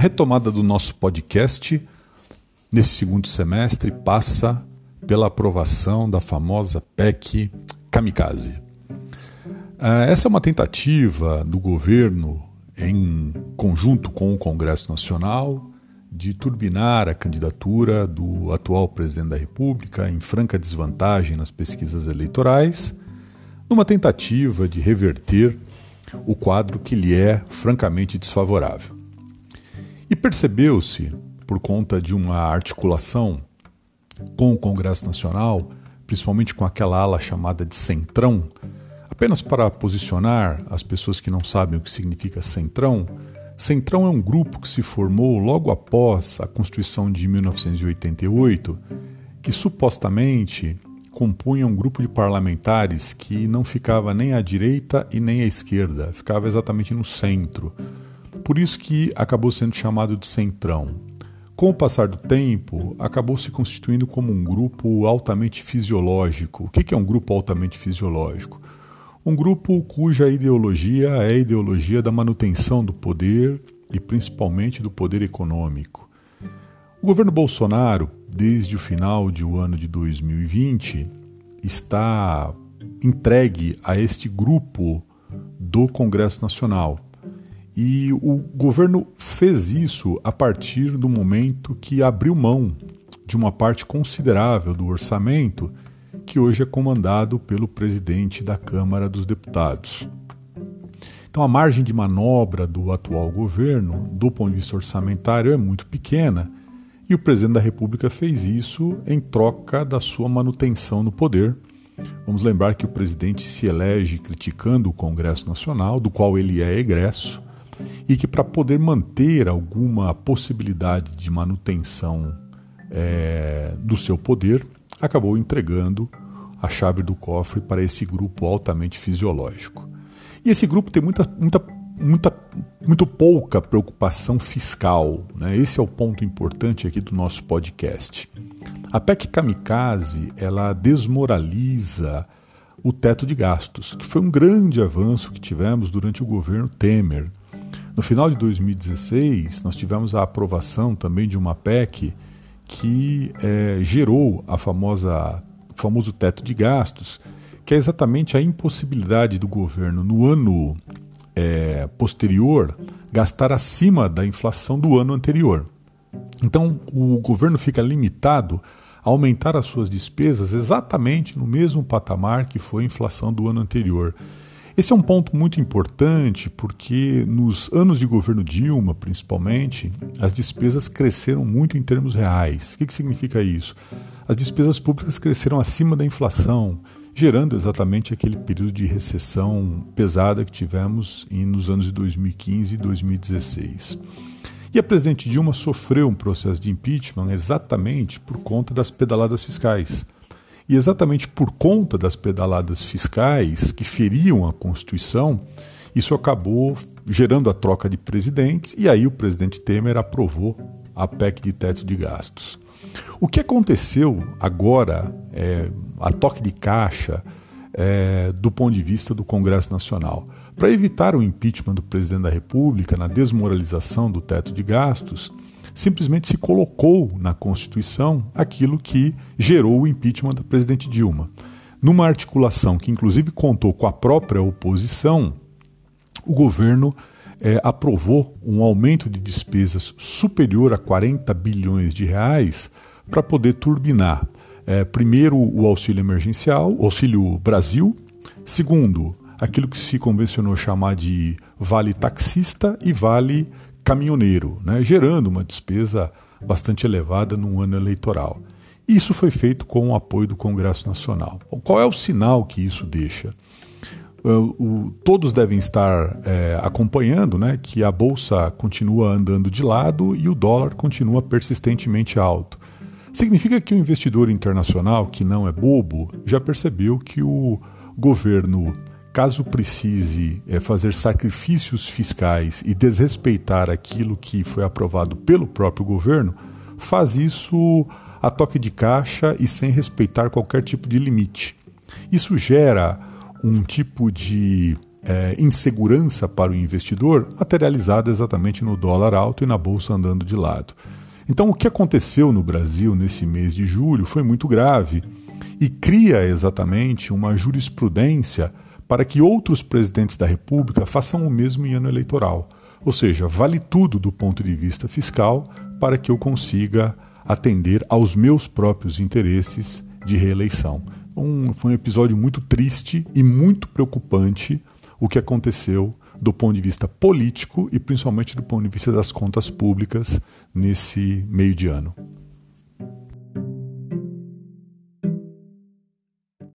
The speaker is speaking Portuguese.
Retomada do nosso podcast nesse segundo semestre passa pela aprovação da famosa PEC Kamikaze. Ah, essa é uma tentativa do governo, em conjunto com o Congresso Nacional, de turbinar a candidatura do atual presidente da República em franca desvantagem nas pesquisas eleitorais, numa tentativa de reverter o quadro que lhe é francamente desfavorável. E percebeu-se, por conta de uma articulação com o Congresso Nacional, principalmente com aquela ala chamada de Centrão, apenas para posicionar as pessoas que não sabem o que significa Centrão, Centrão é um grupo que se formou logo após a Constituição de 1988, que supostamente compunha um grupo de parlamentares que não ficava nem à direita e nem à esquerda, ficava exatamente no centro. Por isso que acabou sendo chamado de Centrão. Com o passar do tempo, acabou se constituindo como um grupo altamente fisiológico. O que é um grupo altamente fisiológico? Um grupo cuja ideologia é a ideologia da manutenção do poder e principalmente do poder econômico. O governo Bolsonaro, desde o final do ano de 2020, está entregue a este grupo do Congresso Nacional. E o governo fez isso a partir do momento que abriu mão de uma parte considerável do orçamento que hoje é comandado pelo presidente da Câmara dos Deputados. Então, a margem de manobra do atual governo, do ponto de vista orçamentário, é muito pequena e o presidente da República fez isso em troca da sua manutenção no poder. Vamos lembrar que o presidente se elege criticando o Congresso Nacional, do qual ele é egresso, e que para poder manter alguma possibilidade de manutenção é, do seu poder, acabou entregando a chave do cofre para esse grupo altamente fisiológico. E esse grupo tem muita, muita, muita, muito pouca preocupação fiscal. Né? Esse é o ponto importante aqui do nosso podcast. A PEC Kamikaze ela desmoraliza o teto de gastos, que foi um grande avanço que tivemos durante o governo Temer. No final de 2016, nós tivemos a aprovação também de uma PEC que é, gerou a famosa famoso teto de gastos, que é exatamente a impossibilidade do governo no ano é, posterior gastar acima da inflação do ano anterior. Então, o governo fica limitado a aumentar as suas despesas exatamente no mesmo patamar que foi a inflação do ano anterior. Esse é um ponto muito importante porque nos anos de governo Dilma, principalmente, as despesas cresceram muito em termos reais. O que, que significa isso? As despesas públicas cresceram acima da inflação, gerando exatamente aquele período de recessão pesada que tivemos nos anos de 2015 e 2016. E a presidente Dilma sofreu um processo de impeachment exatamente por conta das pedaladas fiscais. E exatamente por conta das pedaladas fiscais que feriam a Constituição, isso acabou gerando a troca de presidentes, e aí o presidente Temer aprovou a PEC de teto de gastos. O que aconteceu agora, é, a toque de caixa, é, do ponto de vista do Congresso Nacional? Para evitar o impeachment do presidente da República, na desmoralização do teto de gastos, simplesmente se colocou na Constituição aquilo que gerou o impeachment da presidente Dilma. Numa articulação que, inclusive, contou com a própria oposição, o governo é, aprovou um aumento de despesas superior a 40 bilhões de reais para poder turbinar, é, primeiro, o auxílio emergencial, auxílio Brasil, segundo, aquilo que se convencionou chamar de vale taxista e vale caminhoneiro, né, gerando uma despesa bastante elevada num ano eleitoral. Isso foi feito com o apoio do Congresso Nacional. Qual é o sinal que isso deixa? Uh, o, todos devem estar é, acompanhando né, que a bolsa continua andando de lado e o dólar continua persistentemente alto. Significa que o investidor internacional, que não é bobo, já percebeu que o governo caso precise é, fazer sacrifícios fiscais e desrespeitar aquilo que foi aprovado pelo próprio governo, faz isso a toque de caixa e sem respeitar qualquer tipo de limite. Isso gera um tipo de é, insegurança para o investidor, materializada exatamente no dólar alto e na bolsa andando de lado. Então, o que aconteceu no Brasil nesse mês de julho foi muito grave e cria exatamente uma jurisprudência para que outros presidentes da República façam o mesmo em ano eleitoral. Ou seja, vale tudo do ponto de vista fiscal para que eu consiga atender aos meus próprios interesses de reeleição. Um, foi um episódio muito triste e muito preocupante o que aconteceu do ponto de vista político e principalmente do ponto de vista das contas públicas nesse meio de ano.